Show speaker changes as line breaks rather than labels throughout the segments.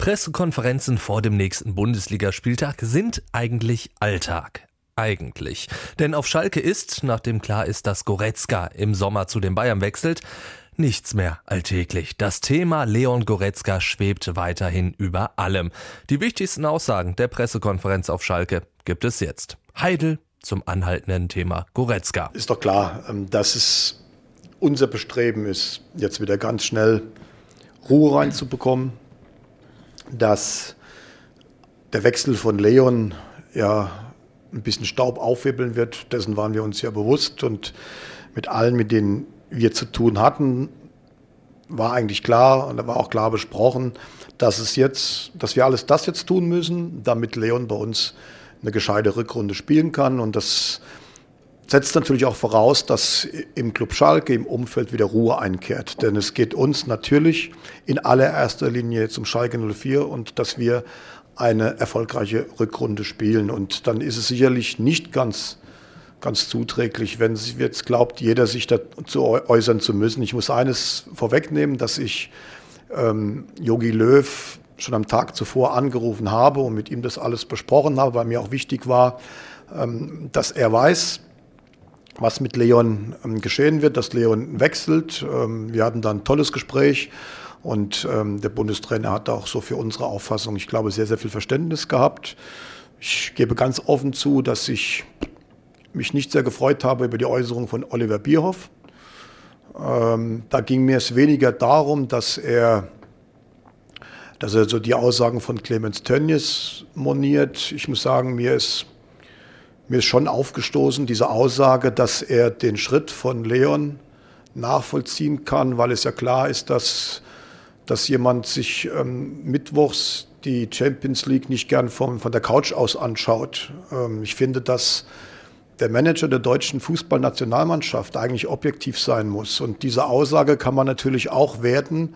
Pressekonferenzen vor dem nächsten Bundesligaspieltag sind eigentlich Alltag. Eigentlich. Denn auf Schalke ist, nachdem klar ist, dass Goretzka im Sommer zu den Bayern wechselt, nichts mehr alltäglich. Das Thema Leon Goretzka schwebt weiterhin über allem. Die wichtigsten Aussagen der Pressekonferenz auf Schalke gibt es jetzt. Heidel zum anhaltenden Thema Goretzka.
Ist doch klar, ähm, dass es unser Bestreben ist, jetzt wieder ganz schnell Ruhe reinzubekommen, dass der Wechsel von Leon ja ein bisschen Staub aufwirbeln wird. Dessen waren wir uns ja bewusst und mit allen, mit denen wir zu tun hatten, war eigentlich klar und da war auch klar besprochen, dass es jetzt, dass wir alles das jetzt tun müssen, damit Leon bei uns eine gescheite Rückrunde spielen kann und das setzt natürlich auch voraus, dass im Club Schalke im Umfeld wieder Ruhe einkehrt. Denn es geht uns natürlich in allererster Linie zum Schalke 04 und dass wir eine erfolgreiche Rückrunde spielen. Und dann ist es sicherlich nicht ganz, ganz zuträglich, wenn sich jetzt glaubt, jeder sich dazu äußern zu müssen. Ich muss eines vorwegnehmen, dass ich Yogi ähm, Löw schon am Tag zuvor angerufen habe und mit ihm das alles besprochen habe, weil mir auch wichtig war, ähm, dass er weiß, was mit Leon ähm, geschehen wird, dass Leon wechselt. Ähm, wir hatten da ein tolles Gespräch und ähm, der Bundestrainer hat auch so für unsere Auffassung, ich glaube, sehr, sehr viel Verständnis gehabt. Ich gebe ganz offen zu, dass ich mich nicht sehr gefreut habe über die Äußerung von Oliver Bierhoff. Da ging mir es weniger darum, dass er, dass er so die Aussagen von Clemens Tönnies moniert. Ich muss sagen, mir ist mir ist schon aufgestoßen, diese Aussage, dass er den Schritt von Leon nachvollziehen kann, weil es ja klar ist, dass, dass jemand sich ähm, mittwochs die Champions League nicht gern vom, von der Couch aus anschaut. Ähm, ich finde, dass der Manager der deutschen Fußballnationalmannschaft eigentlich objektiv sein muss. Und diese Aussage kann man natürlich auch werten,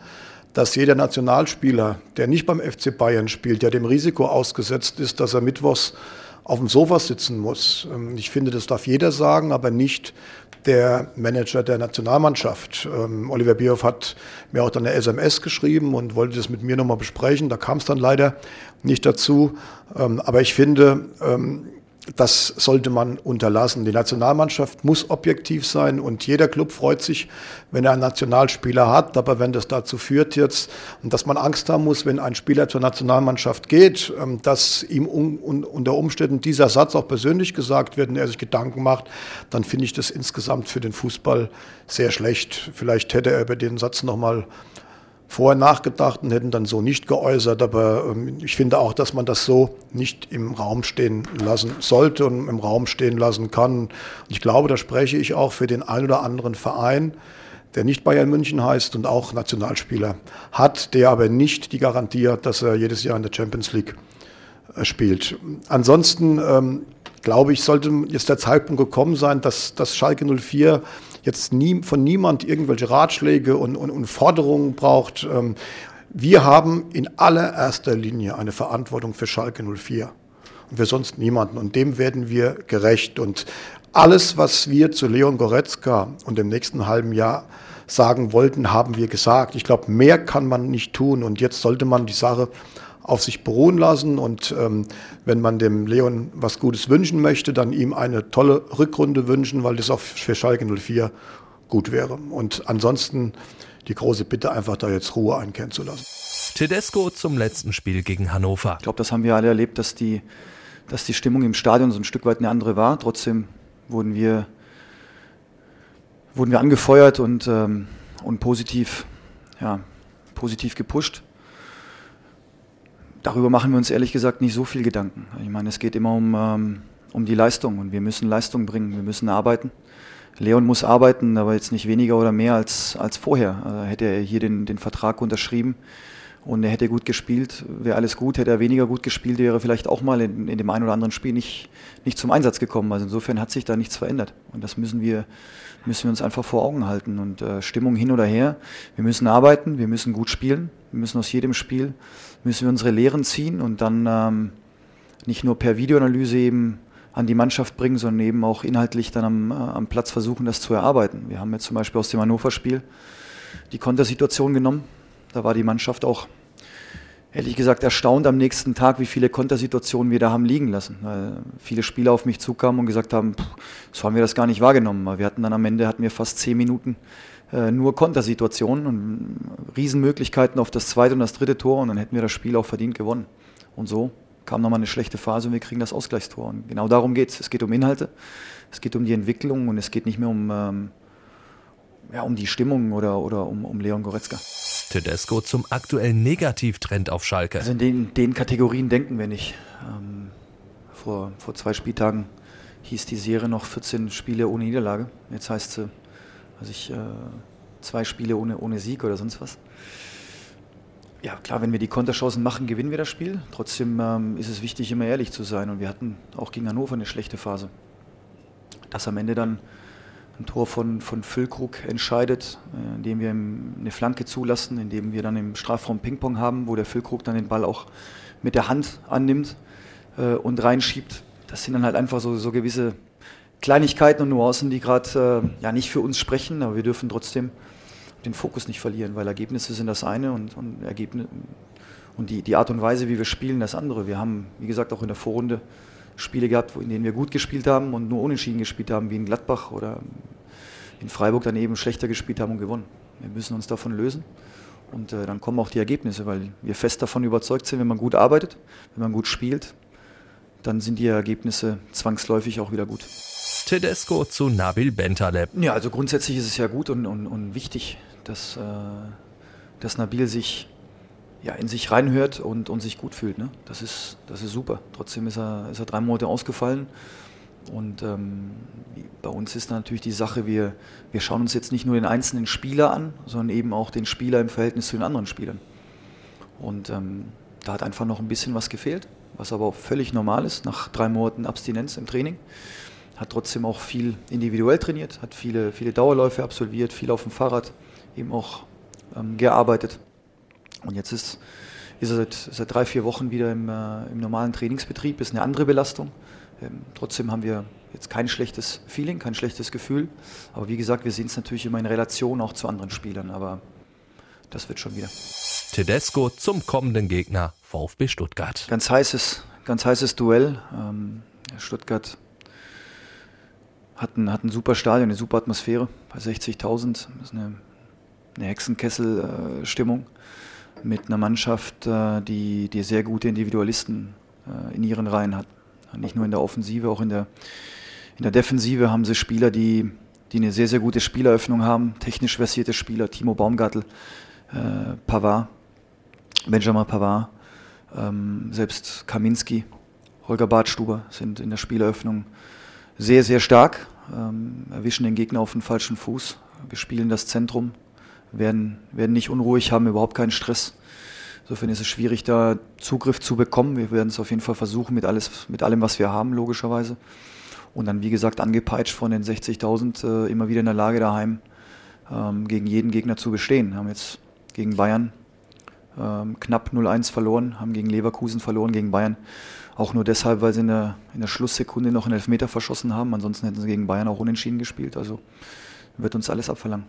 dass jeder Nationalspieler, der nicht beim FC Bayern spielt, der dem Risiko ausgesetzt ist, dass er mittwochs auf dem Sofa sitzen muss. Ähm, ich finde, das darf jeder sagen, aber nicht der Manager der Nationalmannschaft. Ähm, Oliver Bierhoff hat mir auch dann eine SMS geschrieben und wollte das mit mir nochmal besprechen. Da kam es dann leider nicht dazu. Ähm, aber ich finde, das sollte man unterlassen. Die Nationalmannschaft muss objektiv sein und jeder Club freut sich, wenn er einen Nationalspieler hat. Aber wenn das dazu führt jetzt, dass man Angst haben muss, wenn ein Spieler zur Nationalmannschaft geht, ähm, dass ihm unter Umständen dieser Satz auch persönlich gesagt wird und er sich Gedanken macht, dann finde ich das insgesamt für den Fußball sehr schlecht. Vielleicht hätte er über den Satz nochmal vorher nachgedacht und hätten dann so nicht geäußert. Aber ähm, ich finde auch, dass man das so nicht im Raum stehen lassen sollte und im Raum stehen lassen kann. Und ich glaube, da spreche ich auch für den einen oder anderen Verein, der nicht Bayern München heißt und auch Nationalspieler hat, der aber nicht die Garantie hat, dass er jedes Jahr in der Champions League äh, spielt. Ansonsten ähm, glaube ich, sollte jetzt der Zeitpunkt gekommen sein, dass, dass Schalke 04 jetzt nie, von niemand irgendwelche Ratschläge und, und, und Forderungen braucht. Ähm, wir haben in allererster Linie eine Verantwortung für Schalke 04 und für sonst niemanden. Und dem werden wir gerecht. Und alles, was wir zu Leon Goretzka und dem nächsten halben Jahr sagen wollten, haben wir gesagt. Ich glaube, mehr kann man nicht tun. Und jetzt sollte man die Sache auf sich beruhen lassen. Und ähm, wenn man dem Leon was Gutes wünschen möchte, dann ihm eine tolle Rückrunde wünschen, weil das auch für Schalke 04 gut wäre. Und ansonsten die große Bitte, einfach da jetzt Ruhe einkehren zu lassen.
Tedesco zum letzten Spiel gegen Hannover.
Ich glaube, das haben wir alle erlebt, dass die, dass die Stimmung im Stadion so ein Stück weit eine andere war. Trotzdem wurden wir, wurden wir angefeuert und, ähm, und positiv, ja, positiv gepusht darüber machen wir uns ehrlich gesagt nicht so viel Gedanken. Ich meine, es geht immer um, ähm, um die Leistung und wir müssen Leistung bringen, wir müssen arbeiten. Leon muss arbeiten, aber jetzt nicht weniger oder mehr als, als vorher. Also hätte er hier den, den Vertrag unterschrieben und er hätte gut gespielt, wäre alles gut. Hätte er weniger gut gespielt, wäre vielleicht auch mal in, in dem einen oder anderen Spiel nicht, nicht zum Einsatz gekommen. Also insofern hat sich da nichts verändert. Und das müssen wir, müssen wir uns einfach vor Augen halten. Und äh, Stimmung hin oder her. Wir müssen arbeiten, wir müssen gut spielen. Wir müssen aus jedem Spiel müssen wir unsere Lehren ziehen und dann ähm, nicht nur per Videoanalyse eben an die Mannschaft bringen, sondern eben auch inhaltlich dann am, äh, am Platz versuchen, das zu erarbeiten. Wir haben jetzt zum Beispiel aus dem Hannover-Spiel die Kontersituation genommen. Da war die Mannschaft auch ehrlich gesagt erstaunt am nächsten Tag, wie viele Kontersituationen wir da haben liegen lassen. Weil viele Spieler auf mich zukamen und gesagt haben, pff, so haben wir das gar nicht wahrgenommen. Wir hatten dann am Ende hatten wir fast zehn Minuten äh, nur Kontersituationen und Riesenmöglichkeiten auf das zweite und das dritte Tor und dann hätten wir das Spiel auch verdient gewonnen. Und so kam nochmal eine schlechte Phase und wir kriegen das Ausgleichstor. Und genau darum geht es. Es geht um Inhalte, es geht um die Entwicklung und es geht nicht mehr um, ähm, ja, um die Stimmung oder, oder um, um Leon Goretzka.
Tedesco zum aktuellen Negativtrend auf Schalke.
Also in den, den Kategorien denken wir nicht. Ähm, vor, vor zwei Spieltagen hieß die Serie noch 14 Spiele ohne Niederlage. Jetzt heißt sie, also ich, äh, zwei Spiele ohne, ohne Sieg oder sonst was. Ja, klar, wenn wir die Konterchancen machen, gewinnen wir das Spiel. Trotzdem ähm, ist es wichtig, immer ehrlich zu sein. Und wir hatten auch gegen Hannover eine schlechte Phase. Dass am Ende dann ein Tor von, von Füllkrug entscheidet, äh, indem wir eine Flanke zulassen, indem wir dann im Strafraum Ping-Pong haben, wo der Füllkrug dann den Ball auch mit der Hand annimmt äh, und reinschiebt. Das sind dann halt einfach so, so gewisse Kleinigkeiten und Nuancen, die gerade äh, ja nicht für uns sprechen, aber wir dürfen trotzdem den Fokus nicht verlieren, weil Ergebnisse sind das eine und, und, Ergebnis, und die, die Art und Weise, wie wir spielen, das andere. Wir haben, wie gesagt, auch in der Vorrunde Spiele gehabt, in denen wir gut gespielt haben und nur unentschieden gespielt haben, wie in Gladbach oder in Freiburg daneben schlechter gespielt haben und gewonnen. Wir müssen uns davon lösen und äh, dann kommen auch die Ergebnisse, weil wir fest davon überzeugt sind, wenn man gut arbeitet, wenn man gut spielt, dann sind die Ergebnisse zwangsläufig auch wieder gut.
Tedesco zu Nabil Bentaleb.
Ja, also grundsätzlich ist es ja gut und, und, und wichtig, dass, äh, dass Nabil sich ja, in sich reinhört und, und sich gut fühlt. Ne? Das, ist, das ist super. Trotzdem ist er, ist er drei Monate ausgefallen. Und ähm, bei uns ist natürlich die Sache, wir, wir schauen uns jetzt nicht nur den einzelnen Spieler an, sondern eben auch den Spieler im Verhältnis zu den anderen Spielern. Und ähm, da hat einfach noch ein bisschen was gefehlt, was aber auch völlig normal ist nach drei Monaten Abstinenz im Training hat trotzdem auch viel individuell trainiert, hat viele, viele Dauerläufe absolviert, viel auf dem Fahrrad eben auch ähm, gearbeitet. Und jetzt ist, ist er seit, seit drei, vier Wochen wieder im, äh, im normalen Trainingsbetrieb, ist eine andere Belastung. Ähm, trotzdem haben wir jetzt kein schlechtes Feeling, kein schlechtes Gefühl. Aber wie gesagt, wir sehen es natürlich immer in Relation auch zu anderen Spielern. Aber das wird schon wieder.
Tedesco zum kommenden Gegner VfB Stuttgart.
Ganz heißes, ganz heißes Duell. Ähm, Stuttgart hat ein, hat ein super Stadion, eine super Atmosphäre bei 60.000. Das ist eine, eine Hexenkessel-Stimmung mit einer Mannschaft, äh, die, die sehr gute Individualisten äh, in ihren Reihen hat. Nicht nur in der Offensive, auch in der, in der Defensive haben sie Spieler, die, die eine sehr, sehr gute Spieleröffnung haben. Technisch versierte Spieler, Timo Baumgartel, äh, Pavard, Benjamin Pavard, ähm, selbst Kaminski, Holger Bartstuber sind in der Spieleröffnung sehr, sehr stark, ähm, erwischen den Gegner auf den falschen Fuß. Wir spielen das Zentrum, werden, werden nicht unruhig, haben überhaupt keinen Stress. Insofern ist es schwierig, da Zugriff zu bekommen. Wir werden es auf jeden Fall versuchen mit, alles, mit allem, was wir haben, logischerweise. Und dann, wie gesagt, angepeitscht von den 60.000, äh, immer wieder in der Lage daheim ähm, gegen jeden Gegner zu bestehen. Wir haben jetzt gegen Bayern ähm, knapp 0-1 verloren, haben gegen Leverkusen verloren, gegen Bayern. Auch nur deshalb, weil sie in der, in der Schlusssekunde noch einen Elfmeter verschossen haben. Ansonsten hätten sie gegen Bayern auch unentschieden gespielt. Also wird uns alles abverlangen.